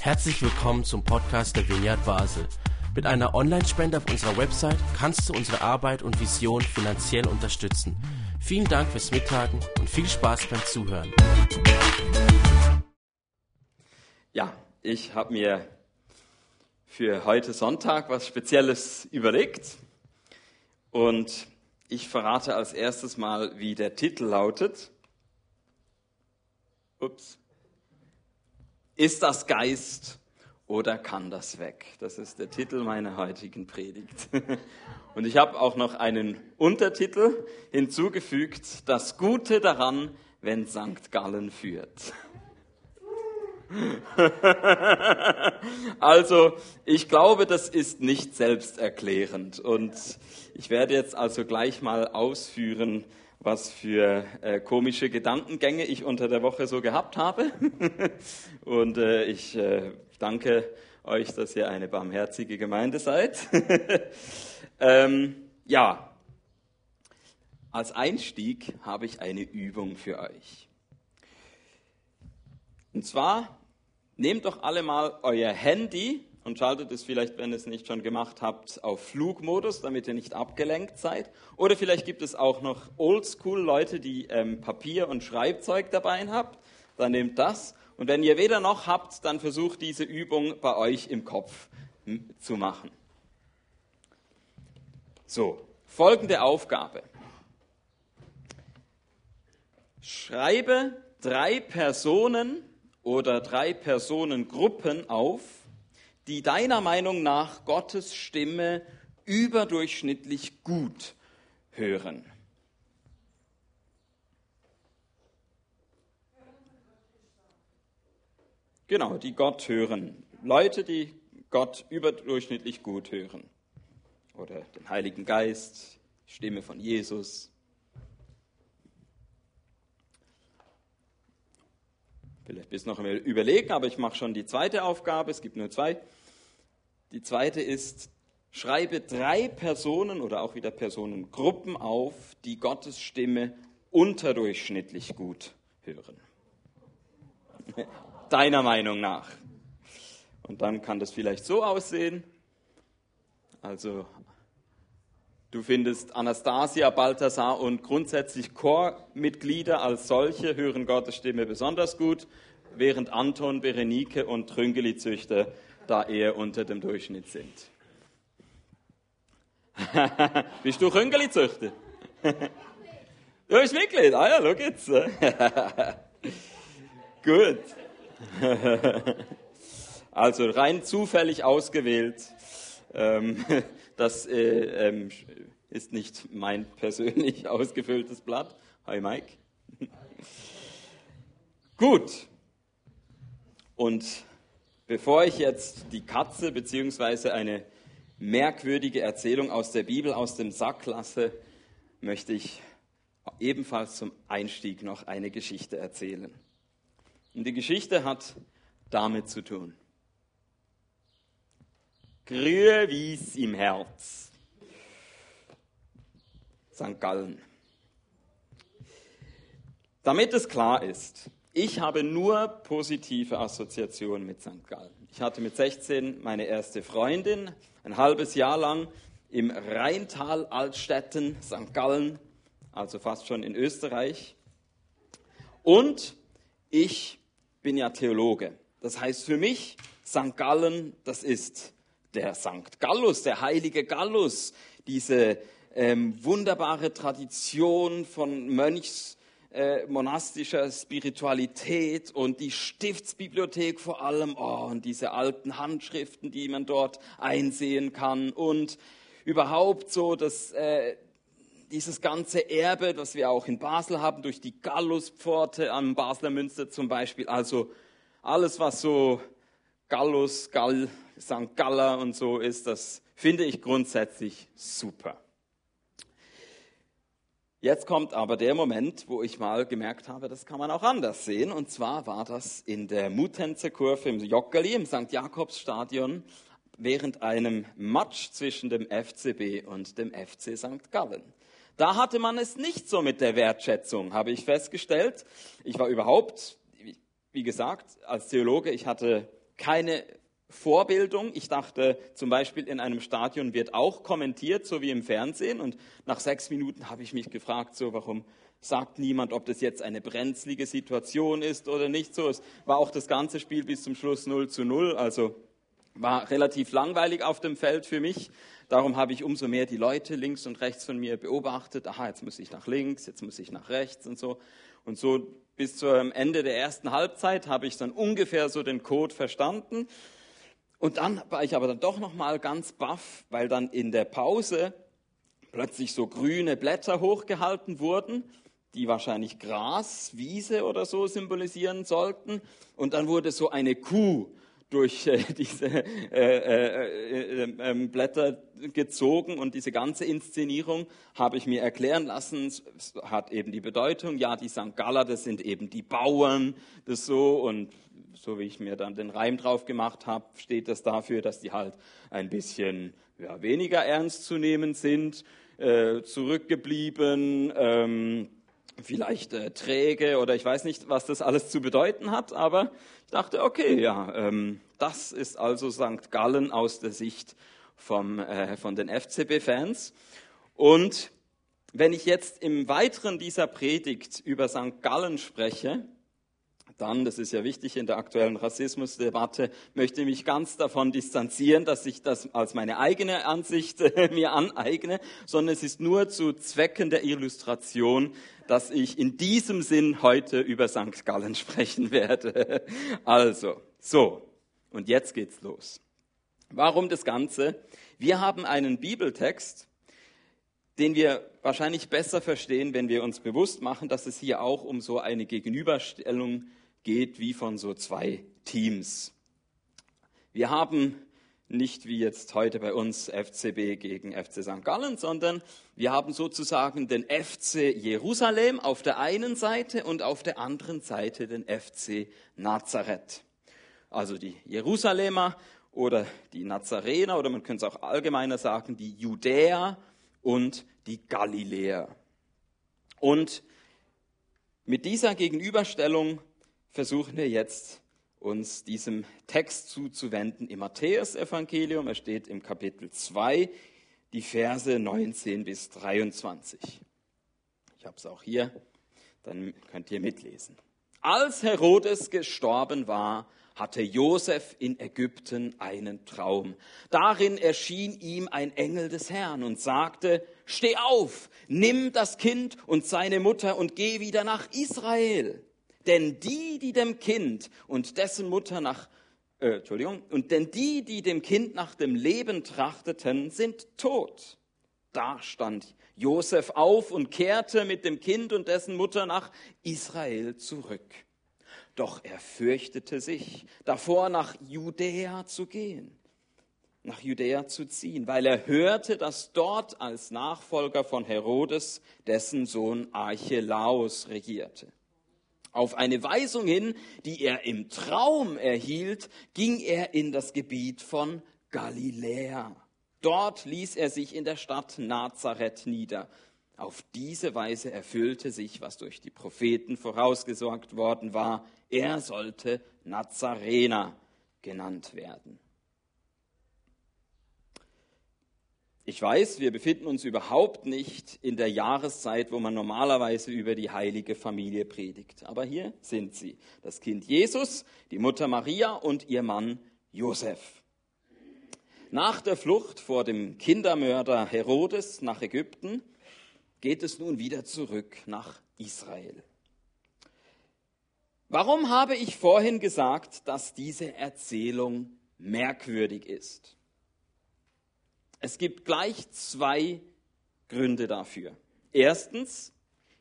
Herzlich willkommen zum Podcast der Vineyard Basel. Mit einer Online-Spende auf unserer Website kannst du unsere Arbeit und Vision finanziell unterstützen. Vielen Dank fürs Mittagen und viel Spaß beim Zuhören. Ja, ich habe mir für heute Sonntag was Spezielles überlegt und ich verrate als erstes mal, wie der Titel lautet. Ups. Ist das Geist oder kann das weg? Das ist der Titel meiner heutigen Predigt. Und ich habe auch noch einen Untertitel hinzugefügt, das Gute daran, wenn St. Gallen führt. also, ich glaube, das ist nicht selbsterklärend. Und ich werde jetzt also gleich mal ausführen, was für äh, komische Gedankengänge ich unter der Woche so gehabt habe. Und äh, ich äh, danke euch, dass ihr eine barmherzige Gemeinde seid. ähm, ja, als Einstieg habe ich eine Übung für euch. Und zwar nehmt doch alle mal euer Handy und schaltet es vielleicht, wenn ihr es nicht schon gemacht habt, auf Flugmodus, damit ihr nicht abgelenkt seid. Oder vielleicht gibt es auch noch Oldschool-Leute, die ähm, Papier und Schreibzeug dabei habt. Dann nehmt das. Und wenn ihr weder noch habt, dann versucht diese Übung bei euch im Kopf hm, zu machen. So, folgende Aufgabe. Schreibe drei Personen oder drei Personengruppen auf, die deiner Meinung nach Gottes Stimme überdurchschnittlich gut hören. Genau, die Gott hören. Leute, die Gott überdurchschnittlich gut hören. Oder den Heiligen Geist, Stimme von Jesus. Vielleicht bist du noch überlegen, aber ich mache schon die zweite Aufgabe. Es gibt nur zwei. Die zweite ist, schreibe drei Personen oder auch wieder Personengruppen auf, die Gottes Stimme unterdurchschnittlich gut hören. Deiner Meinung nach. Und dann kann das vielleicht so aussehen. Also Du findest Anastasia, Balthasar und grundsätzlich Chormitglieder als solche hören Gottes Stimme besonders gut, während Anton, Berenike und Trüngeli-Züchter da eher unter dem Durchschnitt sind. Bist du Trüngeli-Züchter? du bist Mitglied? Ah ja, schau jetzt. Gut. also rein zufällig ausgewählt. Ähm, das äh, ähm, ist nicht mein persönlich ausgefülltes Blatt. Hi Mike. Gut. Und bevor ich jetzt die Katze bzw. eine merkwürdige Erzählung aus der Bibel aus dem Sack lasse, möchte ich ebenfalls zum Einstieg noch eine Geschichte erzählen. Und die Geschichte hat damit zu tun. Grüß im Herz. St. Gallen. Damit es klar ist, ich habe nur positive Assoziationen mit St. Gallen. Ich hatte mit 16 meine erste Freundin, ein halbes Jahr lang im Rheintal Altstetten, St. Gallen, also fast schon in Österreich. Und ich bin ja Theologe. Das heißt für mich, St. Gallen, das ist der Sankt Gallus, der heilige Gallus, diese ähm, wunderbare Tradition von Mönchs äh, monastischer Spiritualität und die Stiftsbibliothek vor allem. Oh, und diese alten Handschriften, die man dort einsehen kann. Und überhaupt so das, äh, dieses ganze Erbe, das wir auch in Basel haben, durch die Galluspforte am Basler Münster zum Beispiel, also alles, was so Gallus, Gall, St. Galler und so ist, das finde ich grundsätzlich super. Jetzt kommt aber der Moment, wo ich mal gemerkt habe, das kann man auch anders sehen. Und zwar war das in der Mutenzer Kurve im Joggeli, im St. Jakobsstadion, während einem Match zwischen dem FCB und dem FC St. Gallen. Da hatte man es nicht so mit der Wertschätzung, habe ich festgestellt. Ich war überhaupt wie gesagt, als Theologe, ich hatte keine Vorbildung. Ich dachte zum Beispiel, in einem Stadion wird auch kommentiert, so wie im Fernsehen. Und nach sechs Minuten habe ich mich gefragt, so warum sagt niemand, ob das jetzt eine brenzlige Situation ist oder nicht so. Es war auch das ganze Spiel bis zum Schluss 0 zu 0, also war relativ langweilig auf dem Feld für mich. Darum habe ich umso mehr die Leute links und rechts von mir beobachtet. Aha, jetzt muss ich nach links, jetzt muss ich nach rechts und so. Und so bis zum Ende der ersten Halbzeit habe ich dann ungefähr so den Code verstanden. Und dann war ich aber dann doch noch mal ganz baff, weil dann in der Pause plötzlich so grüne Blätter hochgehalten wurden die wahrscheinlich Gras, Wiese oder so symbolisieren sollten. Und dann wurde so eine Kuh durch äh, diese äh, äh, äh ähm, Blätter gezogen und diese ganze Inszenierung habe ich mir erklären lassen, hat eben die Bedeutung, ja, die St. Galler, das sind eben die Bauern, das so und so wie ich mir dann den Reim drauf gemacht habe, steht das dafür, dass die halt ein bisschen ja, weniger ernst zu nehmen sind, äh, zurückgeblieben, ähm, vielleicht äh, träge oder ich weiß nicht, was das alles zu bedeuten hat, aber ich dachte, okay, ja, ähm, das ist also St. Gallen aus der Sicht vom, äh, von den FCB-Fans. Und wenn ich jetzt im Weiteren dieser Predigt über St. Gallen spreche, dann, das ist ja wichtig in der aktuellen Rassismusdebatte, möchte ich mich ganz davon distanzieren, dass ich das als meine eigene Ansicht mir aneigne, sondern es ist nur zu Zwecken der Illustration, dass ich in diesem Sinn heute über St. Gallen sprechen werde. Also, so, und jetzt geht's los. Warum das Ganze? Wir haben einen Bibeltext, den wir wahrscheinlich besser verstehen, wenn wir uns bewusst machen, dass es hier auch um so eine Gegenüberstellung geht wie von so zwei Teams. Wir haben nicht wie jetzt heute bei uns FCB gegen FC St. Gallen, sondern wir haben sozusagen den FC Jerusalem auf der einen Seite und auf der anderen Seite den FC Nazareth. Also die Jerusalemer oder die Nazarener oder man könnte es auch allgemeiner sagen, die Judäer und die Galiläer. Und mit dieser Gegenüberstellung versuchen wir jetzt uns diesem Text zuzuwenden im Matthäusevangelium. Er steht im Kapitel 2, die Verse 19 bis 23. Ich habe es auch hier, dann könnt ihr mitlesen. Als Herodes gestorben war, hatte Josef in Ägypten einen Traum. Darin erschien ihm ein Engel des Herrn und sagte, Steh auf, nimm das Kind und seine Mutter und geh wieder nach Israel denn die, die dem Kind und dessen Mutter nach, äh, Entschuldigung, und denn die, die dem Kind nach dem Leben trachteten, sind tot. Da stand Josef auf und kehrte mit dem Kind und dessen Mutter nach Israel zurück. Doch er fürchtete sich, davor nach Judäa zu gehen, nach Judäa zu ziehen, weil er hörte, dass dort als Nachfolger von Herodes dessen Sohn Archelaus regierte. Auf eine Weisung hin, die er im Traum erhielt, ging er in das Gebiet von Galiläa. Dort ließ er sich in der Stadt Nazareth nieder. Auf diese Weise erfüllte sich, was durch die Propheten vorausgesorgt worden war. Er sollte Nazarener genannt werden. Ich weiß, wir befinden uns überhaupt nicht in der Jahreszeit, wo man normalerweise über die heilige Familie predigt. Aber hier sind sie. Das Kind Jesus, die Mutter Maria und ihr Mann Josef. Nach der Flucht vor dem Kindermörder Herodes nach Ägypten geht es nun wieder zurück nach Israel. Warum habe ich vorhin gesagt, dass diese Erzählung merkwürdig ist? Es gibt gleich zwei Gründe dafür. Erstens,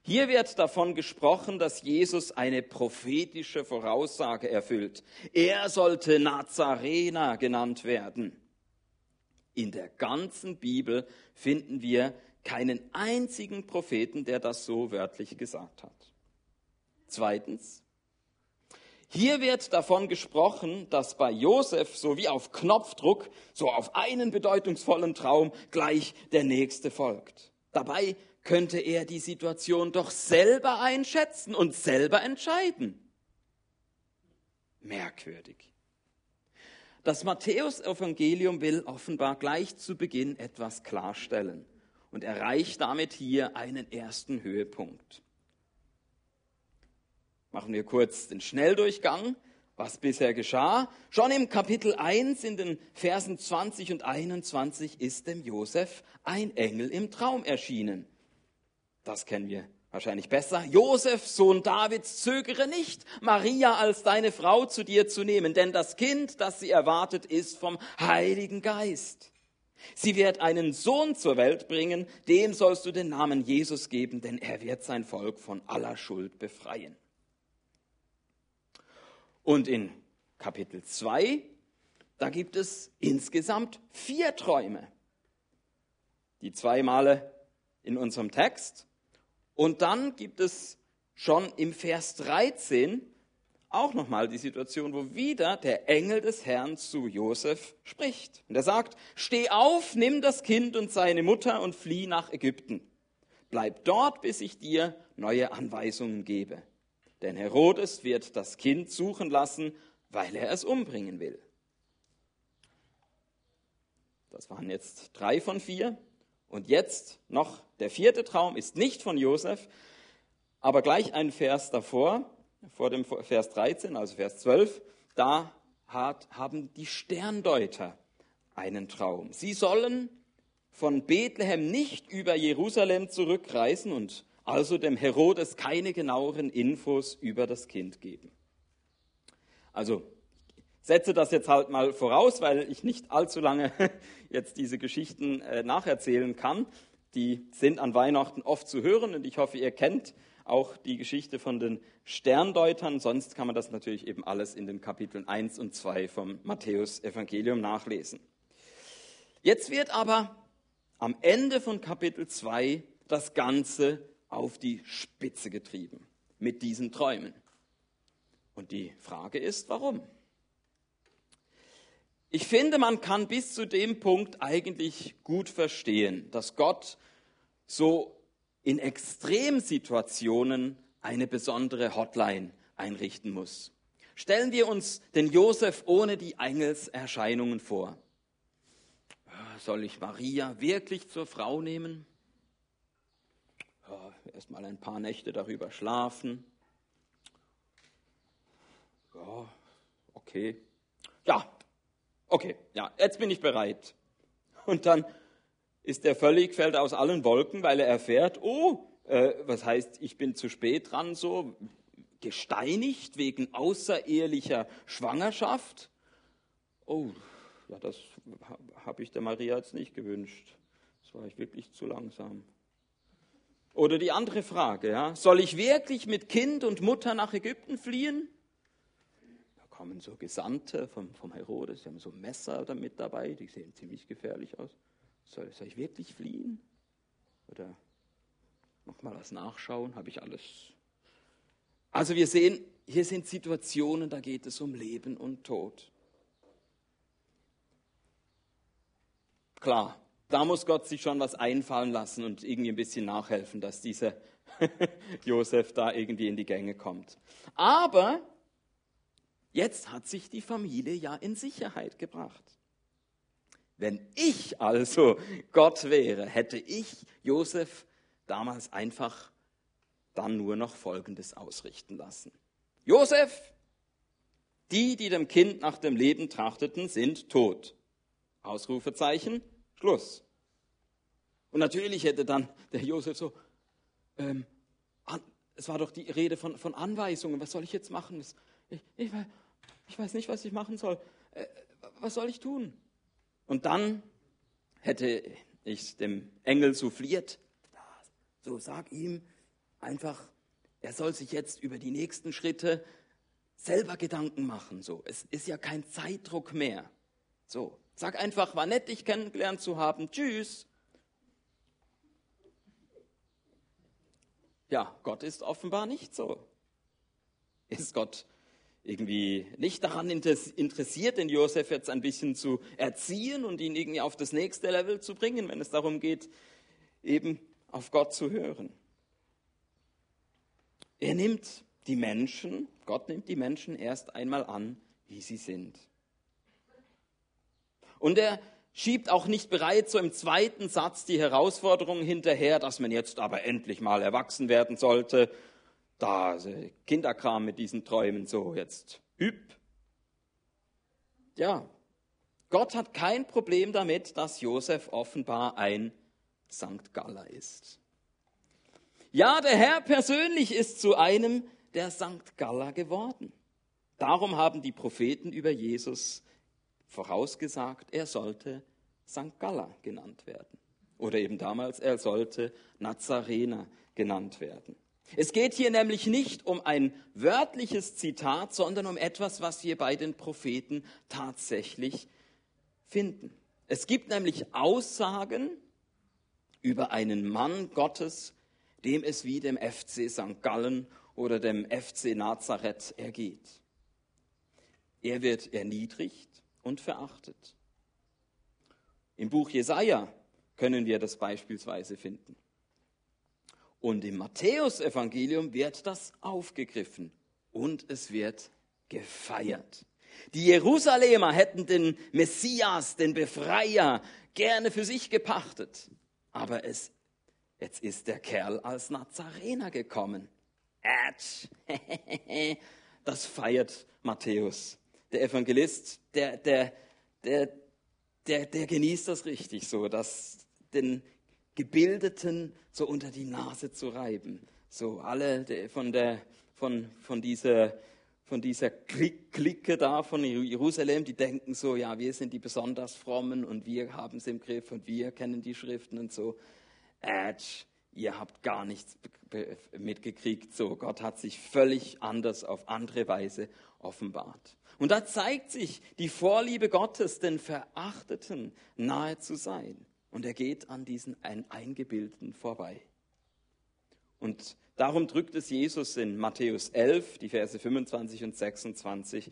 hier wird davon gesprochen, dass Jesus eine prophetische Voraussage erfüllt. Er sollte Nazarener genannt werden. In der ganzen Bibel finden wir keinen einzigen Propheten, der das so wörtlich gesagt hat. Zweitens, hier wird davon gesprochen, dass bei Josef so wie auf Knopfdruck, so auf einen bedeutungsvollen Traum gleich der nächste folgt. Dabei könnte er die Situation doch selber einschätzen und selber entscheiden. merkwürdig. Das Matthäusevangelium will offenbar gleich zu Beginn etwas klarstellen und erreicht damit hier einen ersten Höhepunkt. Machen wir kurz den Schnelldurchgang, was bisher geschah. Schon im Kapitel 1 in den Versen 20 und 21 ist dem Josef ein Engel im Traum erschienen. Das kennen wir wahrscheinlich besser. Josef, Sohn Davids, zögere nicht, Maria als deine Frau zu dir zu nehmen, denn das Kind, das sie erwartet, ist vom Heiligen Geist. Sie wird einen Sohn zur Welt bringen, dem sollst du den Namen Jesus geben, denn er wird sein Volk von aller Schuld befreien. Und in Kapitel 2, da gibt es insgesamt vier Träume. Die zwei Male in unserem Text. Und dann gibt es schon im Vers 13 auch nochmal die Situation, wo wieder der Engel des Herrn zu Josef spricht. Und er sagt, steh auf, nimm das Kind und seine Mutter und flieh nach Ägypten. Bleib dort, bis ich dir neue Anweisungen gebe. Denn Herodes wird das Kind suchen lassen, weil er es umbringen will. Das waren jetzt drei von vier. Und jetzt noch der vierte Traum ist nicht von Josef, aber gleich ein Vers davor vor dem Vers 13, also Vers 12, da hat, haben die Sterndeuter einen Traum. Sie sollen von Bethlehem nicht über Jerusalem zurückreisen und also dem Herodes keine genaueren Infos über das Kind geben. Also setze das jetzt halt mal voraus, weil ich nicht allzu lange jetzt diese Geschichten äh, nacherzählen kann. Die sind an Weihnachten oft zu hören und ich hoffe, ihr kennt auch die Geschichte von den Sterndeutern. Sonst kann man das natürlich eben alles in den Kapiteln 1 und 2 vom Matthäus-Evangelium nachlesen. Jetzt wird aber am Ende von Kapitel 2 das Ganze auf die Spitze getrieben mit diesen Träumen. Und die Frage ist, warum? Ich finde, man kann bis zu dem Punkt eigentlich gut verstehen, dass Gott so in Extremsituationen eine besondere Hotline einrichten muss. Stellen wir uns den Josef ohne die Engelserscheinungen vor. Soll ich Maria wirklich zur Frau nehmen? Ja, Erst mal ein paar Nächte darüber schlafen. Ja, okay. Ja, okay, ja, jetzt bin ich bereit. Und dann ist er völlig, fällt aus allen Wolken, weil er erfährt, oh, äh, was heißt, ich bin zu spät dran, so gesteinigt wegen außerehelicher Schwangerschaft. Oh, ja, das habe ich der Maria jetzt nicht gewünscht. Das war ich wirklich zu langsam. Oder die andere Frage, ja, soll ich wirklich mit Kind und Mutter nach Ägypten fliehen? Da kommen so Gesandte vom, vom Herodes, die haben so Messer damit dabei, die sehen ziemlich gefährlich aus. Soll, soll ich wirklich fliehen? Oder nochmal was nachschauen? Habe ich alles? Also wir sehen, hier sind Situationen, da geht es um Leben und Tod. Klar, da muss Gott sich schon was einfallen lassen und irgendwie ein bisschen nachhelfen, dass dieser Josef da irgendwie in die Gänge kommt. Aber jetzt hat sich die Familie ja in Sicherheit gebracht. Wenn ich also Gott wäre, hätte ich Josef damals einfach dann nur noch Folgendes ausrichten lassen. Josef, die, die dem Kind nach dem Leben trachteten, sind tot. Ausrufezeichen, Schluss. Und natürlich hätte dann der Josef so, ähm, an, es war doch die Rede von, von Anweisungen, was soll ich jetzt machen? Ich, ich, ich weiß nicht, was ich machen soll. Äh, was soll ich tun? Und dann hätte ich dem Engel souffliert, so sag ihm einfach, er soll sich jetzt über die nächsten Schritte selber Gedanken machen. So, es ist ja kein Zeitdruck mehr. So, sag einfach, war nett, dich kennengelernt zu haben. Tschüss. Ja, Gott ist offenbar nicht so. Ist Gott irgendwie nicht daran interessiert, den Josef jetzt ein bisschen zu erziehen und ihn irgendwie auf das nächste Level zu bringen, wenn es darum geht, eben auf Gott zu hören. Er nimmt die Menschen, Gott nimmt die Menschen erst einmal an, wie sie sind. Und er schiebt auch nicht bereits so im zweiten Satz die Herausforderung hinterher, dass man jetzt aber endlich mal erwachsen werden sollte. Da also Kinderkram mit diesen Träumen so jetzt üb. Ja, Gott hat kein Problem damit, dass Josef offenbar ein St. Galler ist. Ja, der Herr persönlich ist zu einem der St. Galler geworden. Darum haben die Propheten über Jesus vorausgesagt, er sollte St. Galler genannt werden. Oder eben damals, er sollte Nazarener genannt werden. Es geht hier nämlich nicht um ein wörtliches Zitat, sondern um etwas, was wir bei den Propheten tatsächlich finden. Es gibt nämlich Aussagen über einen Mann Gottes, dem es wie dem FC St. Gallen oder dem FC Nazareth ergeht. Er wird erniedrigt und verachtet. Im Buch Jesaja können wir das beispielsweise finden. Und im Matthäusevangelium wird das aufgegriffen und es wird gefeiert. Die Jerusalemer hätten den Messias, den Befreier, gerne für sich gepachtet. Aber es, jetzt ist der Kerl als Nazarener gekommen. Ätsch. Das feiert Matthäus. Der Evangelist, der, der, der, der, der genießt das richtig so, das den Gebildeten so unter die Nase zu reiben. So alle von, der, von, von dieser von dieser Clique da von Jerusalem, die denken so, ja, wir sind die besonders frommen und wir haben es im Griff und wir kennen die Schriften und so. Ätsch, ihr habt gar nichts mitgekriegt. So, Gott hat sich völlig anders auf andere Weise offenbart. Und da zeigt sich die Vorliebe Gottes, den Verachteten nahe zu sein. Und er geht an diesen Eingebildeten vorbei. Und darum drückt es Jesus in Matthäus 11, die Verse 25 und 26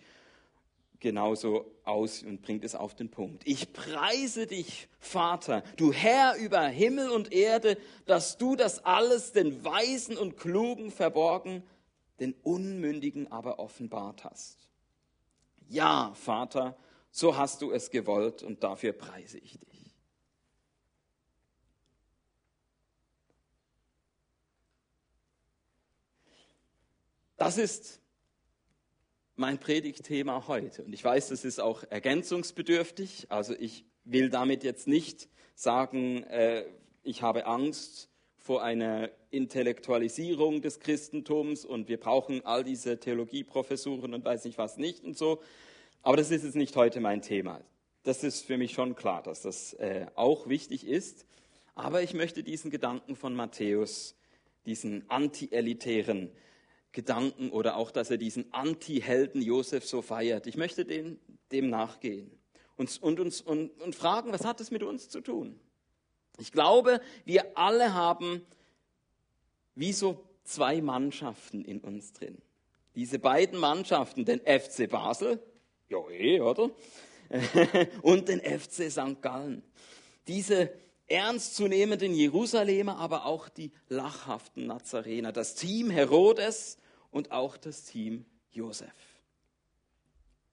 genauso aus und bringt es auf den Punkt. Ich preise dich, Vater, du Herr über Himmel und Erde, dass du das alles den Weisen und Klugen verborgen, den Unmündigen aber offenbart hast. Ja, Vater, so hast du es gewollt und dafür preise ich dich. Das ist mein Predigtthema heute. Und ich weiß, das ist auch ergänzungsbedürftig. Also ich will damit jetzt nicht sagen, äh, ich habe Angst vor einer Intellektualisierung des Christentums und wir brauchen all diese Theologieprofessuren und weiß nicht was nicht und so. Aber das ist jetzt nicht heute mein Thema. Das ist für mich schon klar, dass das äh, auch wichtig ist. Aber ich möchte diesen Gedanken von Matthäus, diesen anti-elitären Gedanken oder auch, dass er diesen Anti-Helden Josef so feiert. Ich möchte dem, dem nachgehen und, und, uns, und, und fragen, was hat es mit uns zu tun? Ich glaube, wir alle haben wie so zwei Mannschaften in uns drin. Diese beiden Mannschaften, den FC Basel, ja eh, oder? und den FC St. Gallen. Diese ernstzunehmenden Jerusalemer, aber auch die lachhaften Nazarener. Das Team Herodes und auch das Team Josef.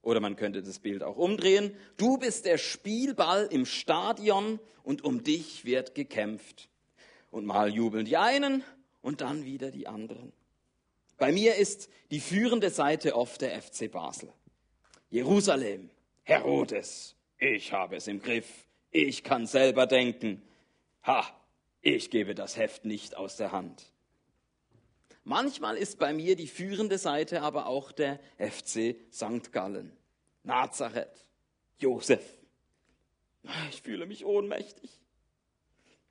Oder man könnte das Bild auch umdrehen. Du bist der Spielball im Stadion und um dich wird gekämpft. Und mal jubeln die einen und dann wieder die anderen. Bei mir ist die führende Seite oft der FC Basel. Jerusalem, Herodes, ich habe es im Griff, ich kann selber denken. Ha, ich gebe das Heft nicht aus der Hand. Manchmal ist bei mir die führende Seite aber auch der FC St. Gallen, Nazareth, Josef. Ich fühle mich ohnmächtig.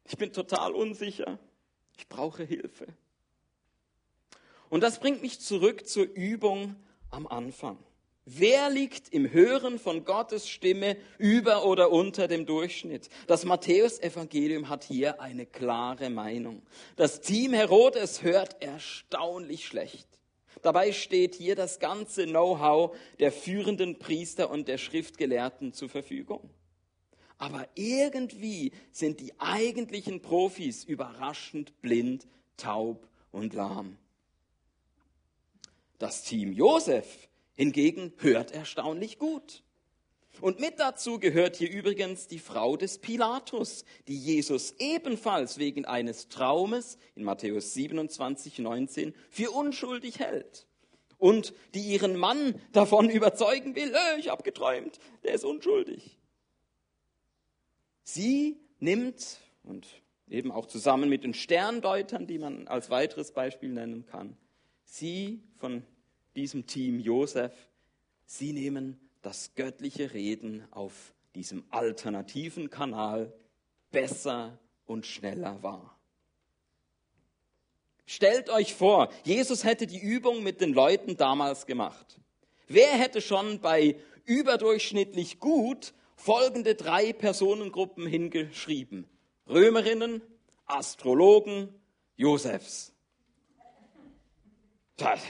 Ich bin total unsicher. Ich brauche Hilfe. Und das bringt mich zurück zur Übung am Anfang. Wer liegt im Hören von Gottes Stimme über oder unter dem Durchschnitt? Das Matthäusevangelium hat hier eine klare Meinung. Das Team Herodes hört erstaunlich schlecht. Dabei steht hier das ganze Know-how der führenden Priester und der Schriftgelehrten zur Verfügung. Aber irgendwie sind die eigentlichen Profis überraschend blind, taub und lahm. Das Team Josef hingegen hört erstaunlich gut. Und mit dazu gehört hier übrigens die Frau des Pilatus, die Jesus ebenfalls wegen eines Traumes in Matthäus 27, 19 für unschuldig hält. Und die ihren Mann davon überzeugen will, äh, ich habe geträumt, der ist unschuldig. Sie nimmt, und eben auch zusammen mit den Sterndeutern, die man als weiteres Beispiel nennen kann, sie von diesem Team Josef, sie nehmen das göttliche Reden auf diesem alternativen Kanal besser und schneller wahr. Stellt euch vor, Jesus hätte die Übung mit den Leuten damals gemacht. Wer hätte schon bei überdurchschnittlich gut folgende drei Personengruppen hingeschrieben? Römerinnen, Astrologen, Josefs. Das,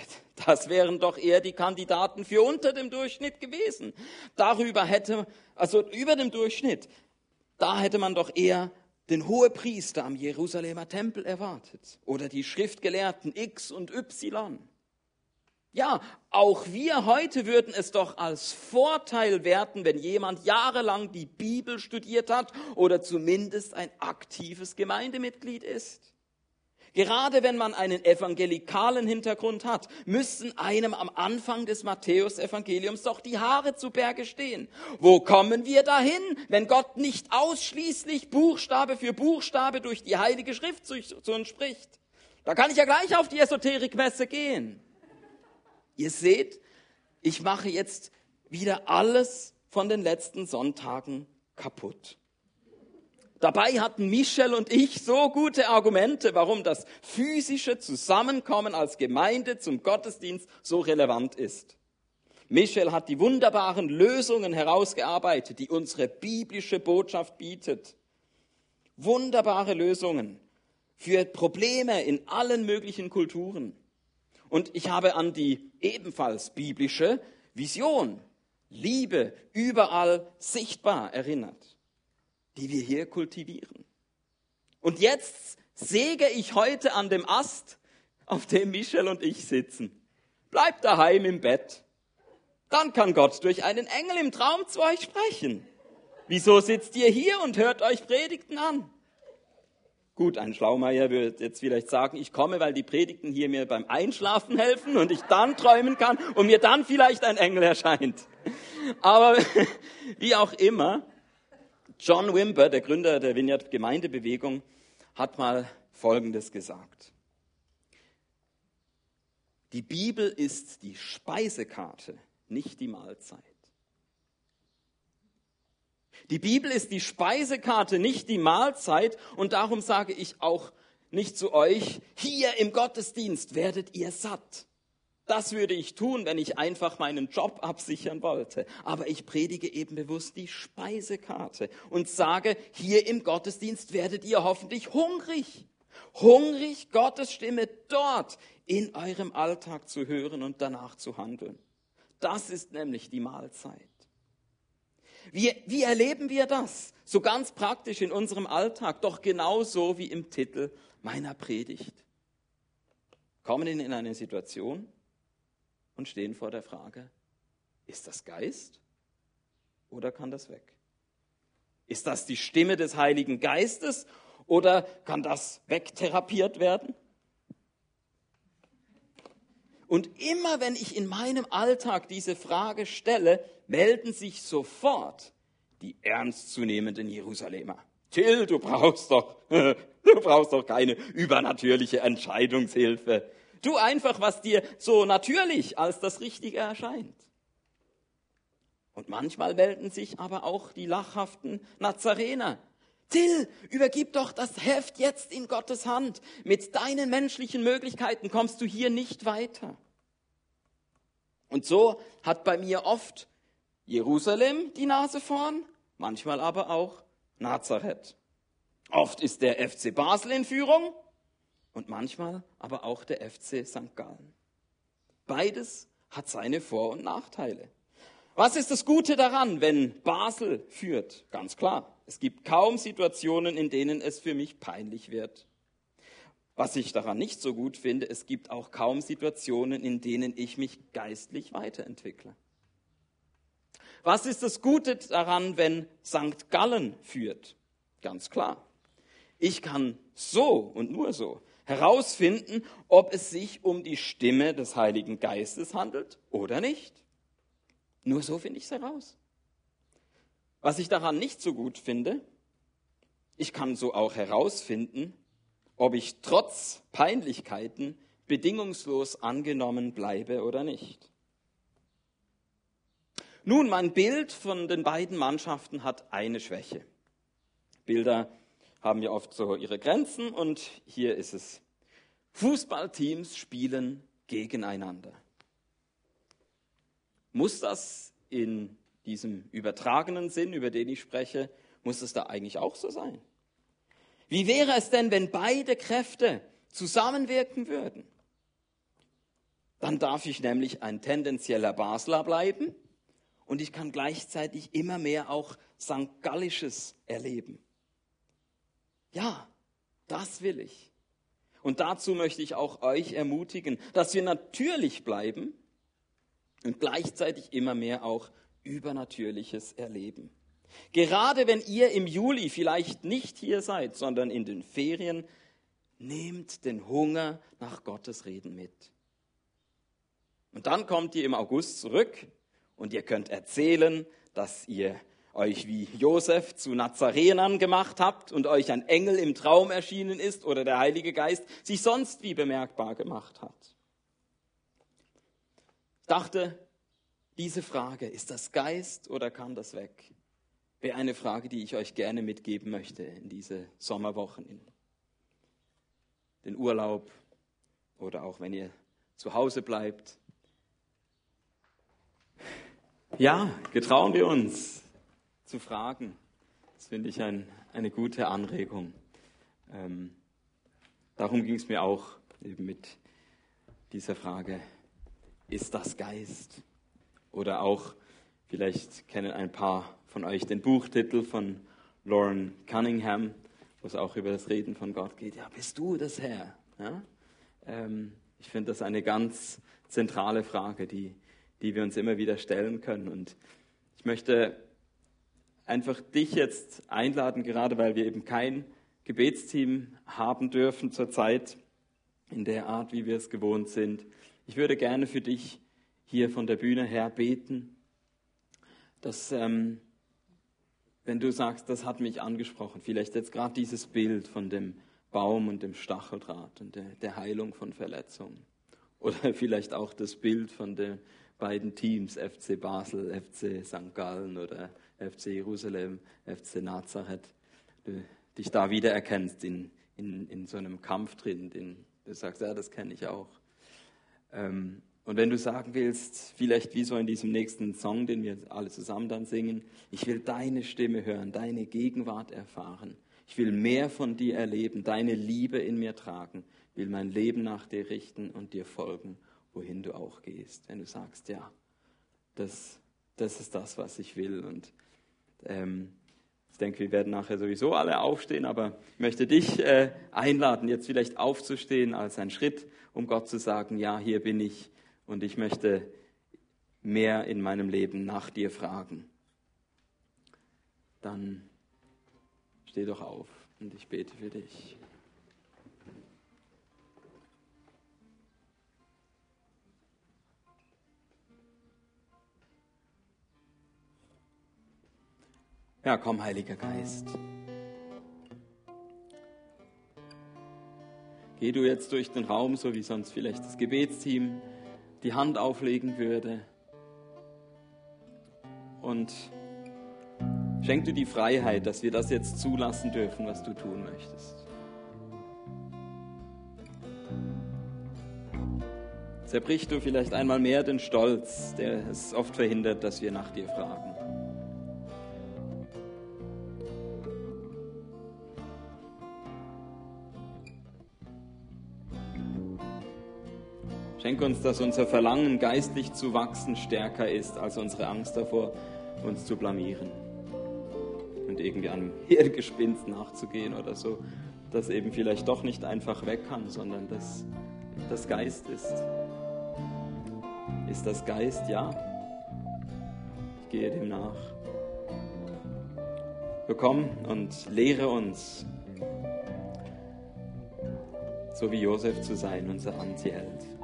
das wären doch eher die Kandidaten für unter dem Durchschnitt gewesen. Darüber hätte, also über dem Durchschnitt, da hätte man doch eher den Hohepriester am Jerusalemer Tempel erwartet oder die Schriftgelehrten X und Y. Ja, auch wir heute würden es doch als Vorteil werten, wenn jemand jahrelang die Bibel studiert hat oder zumindest ein aktives Gemeindemitglied ist. Gerade wenn man einen evangelikalen Hintergrund hat, müssen einem am Anfang des Matthäusevangeliums doch die Haare zu Berge stehen. Wo kommen wir dahin, wenn Gott nicht ausschließlich Buchstabe für Buchstabe durch die Heilige Schrift zu uns spricht? Da kann ich ja gleich auf die Esoterikmesse gehen. Ihr seht, ich mache jetzt wieder alles von den letzten Sonntagen kaputt. Dabei hatten Michel und ich so gute Argumente, warum das physische Zusammenkommen als Gemeinde zum Gottesdienst so relevant ist. Michel hat die wunderbaren Lösungen herausgearbeitet, die unsere biblische Botschaft bietet. Wunderbare Lösungen für Probleme in allen möglichen Kulturen. Und ich habe an die ebenfalls biblische Vision, Liebe überall sichtbar erinnert, die wir hier kultivieren. Und jetzt säge ich heute an dem Ast, auf dem Michel und ich sitzen. Bleibt daheim im Bett. Dann kann Gott durch einen Engel im Traum zu euch sprechen. Wieso sitzt ihr hier und hört euch Predigten an? Gut, ein Schlaumeier wird jetzt vielleicht sagen, ich komme, weil die Predigten hier mir beim Einschlafen helfen und ich dann träumen kann und mir dann vielleicht ein Engel erscheint. Aber wie auch immer, John Wimber, der Gründer der Vineyard Gemeindebewegung, hat mal Folgendes gesagt. Die Bibel ist die Speisekarte, nicht die Mahlzeit. Die Bibel ist die Speisekarte, nicht die Mahlzeit. Und darum sage ich auch nicht zu euch, hier im Gottesdienst werdet ihr satt. Das würde ich tun, wenn ich einfach meinen Job absichern wollte. Aber ich predige eben bewusst die Speisekarte und sage, hier im Gottesdienst werdet ihr hoffentlich hungrig. Hungrig, Gottes Stimme dort in eurem Alltag zu hören und danach zu handeln. Das ist nämlich die Mahlzeit. Wie, wie erleben wir das? So ganz praktisch in unserem Alltag, doch genauso wie im Titel meiner Predigt. Kommen in eine Situation und stehen vor der Frage, ist das Geist oder kann das weg? Ist das die Stimme des Heiligen Geistes oder kann das wegtherapiert werden? Und immer wenn ich in meinem Alltag diese Frage stelle, melden sich sofort die ernstzunehmenden Jerusalemer. Till, du brauchst doch, du brauchst doch keine übernatürliche Entscheidungshilfe. Tu einfach, was dir so natürlich als das Richtige erscheint. Und manchmal melden sich aber auch die lachhaften Nazarener. Till, übergib doch das Heft jetzt in Gottes Hand. Mit deinen menschlichen Möglichkeiten kommst du hier nicht weiter. Und so hat bei mir oft Jerusalem die Nase vorn, manchmal aber auch Nazareth. Oft ist der FC Basel in Führung und manchmal aber auch der FC St. Gallen. Beides hat seine Vor- und Nachteile. Was ist das Gute daran, wenn Basel führt? Ganz klar, es gibt kaum Situationen, in denen es für mich peinlich wird. Was ich daran nicht so gut finde, es gibt auch kaum Situationen, in denen ich mich geistlich weiterentwickle. Was ist das Gute daran, wenn St. Gallen führt? Ganz klar. Ich kann so und nur so herausfinden, ob es sich um die Stimme des Heiligen Geistes handelt oder nicht. Nur so finde ich es heraus. Was ich daran nicht so gut finde, ich kann so auch herausfinden, ob ich trotz Peinlichkeiten bedingungslos angenommen bleibe oder nicht. Nun, mein Bild von den beiden Mannschaften hat eine Schwäche. Bilder haben ja oft so ihre Grenzen und hier ist es. Fußballteams spielen gegeneinander. Muss das in diesem übertragenen Sinn, über den ich spreche, muss es da eigentlich auch so sein? Wie wäre es denn, wenn beide Kräfte zusammenwirken würden? Dann darf ich nämlich ein tendenzieller Basler bleiben und ich kann gleichzeitig immer mehr auch St. Gallisches erleben. Ja, das will ich. Und dazu möchte ich auch euch ermutigen, dass wir natürlich bleiben und gleichzeitig immer mehr auch Übernatürliches erleben. Gerade wenn ihr im Juli vielleicht nicht hier seid, sondern in den Ferien, nehmt den Hunger nach Gottes Reden mit. Und dann kommt ihr im August zurück und ihr könnt erzählen, dass ihr euch wie Josef zu Nazarenern gemacht habt und euch ein Engel im Traum erschienen ist oder der Heilige Geist sich sonst wie bemerkbar gemacht hat. Ich dachte, diese Frage, ist das Geist oder kann das weg? Wäre eine Frage, die ich euch gerne mitgeben möchte in diese Sommerwochen, in den Urlaub oder auch wenn ihr zu Hause bleibt. Ja, getrauen wir uns zu fragen. Das finde ich ein, eine gute Anregung. Ähm, darum ging es mir auch eben mit dieser Frage, ist das Geist? Oder auch, vielleicht kennen ein paar von euch den Buchtitel von Lauren Cunningham, wo es auch über das Reden von Gott geht. Ja, bist du das Herr? Ja? Ähm, ich finde das eine ganz zentrale Frage, die, die wir uns immer wieder stellen können. Und ich möchte einfach dich jetzt einladen, gerade weil wir eben kein Gebetsteam haben dürfen zurzeit in der Art, wie wir es gewohnt sind. Ich würde gerne für dich hier von der Bühne her beten, dass, ähm, wenn du sagst, das hat mich angesprochen, vielleicht jetzt gerade dieses Bild von dem Baum und dem Stacheldraht und der, der Heilung von Verletzungen. Oder vielleicht auch das Bild von den beiden Teams, FC Basel, FC St. Gallen oder FC Jerusalem, FC Nazareth, du dich da wiedererkennst in, in, in so einem Kampf drin, den du sagst, ja, das kenne ich auch. Ähm, und wenn du sagen willst, vielleicht wie so in diesem nächsten Song, den wir alle zusammen dann singen, ich will deine Stimme hören, deine Gegenwart erfahren. Ich will mehr von dir erleben, deine Liebe in mir tragen, will mein Leben nach dir richten und dir folgen, wohin du auch gehst. Wenn du sagst, ja, das, das ist das, was ich will. Und ähm, ich denke, wir werden nachher sowieso alle aufstehen, aber ich möchte dich äh, einladen, jetzt vielleicht aufzustehen als ein Schritt, um Gott zu sagen, ja, hier bin ich, und ich möchte mehr in meinem Leben nach dir fragen. Dann steh doch auf und ich bete für dich. Ja, komm, Heiliger Geist. Geh du jetzt durch den Raum, so wie sonst vielleicht das Gebetsteam die Hand auflegen würde. Und schenk du die Freiheit, dass wir das jetzt zulassen dürfen, was du tun möchtest. Zerbrich du vielleicht einmal mehr den Stolz, der es oft verhindert, dass wir nach dir fragen. Schenk uns, dass unser Verlangen, geistlich zu wachsen, stärker ist als unsere Angst davor, uns zu blamieren und irgendwie einem Hirngespinst nachzugehen oder so. das eben vielleicht doch nicht einfach weg kann, sondern dass das Geist ist. Ist das Geist? Ja. Ich gehe dem nach. Komm und lehre uns, so wie Josef zu sein, unser Antiheld.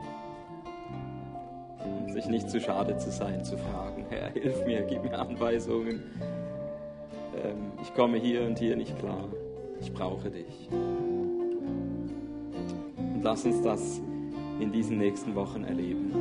Und sich nicht zu schade zu sein, zu fragen, Herr, hilf mir, gib mir Anweisungen. Ähm, ich komme hier und hier nicht klar. Ich brauche dich. Und lass uns das in diesen nächsten Wochen erleben.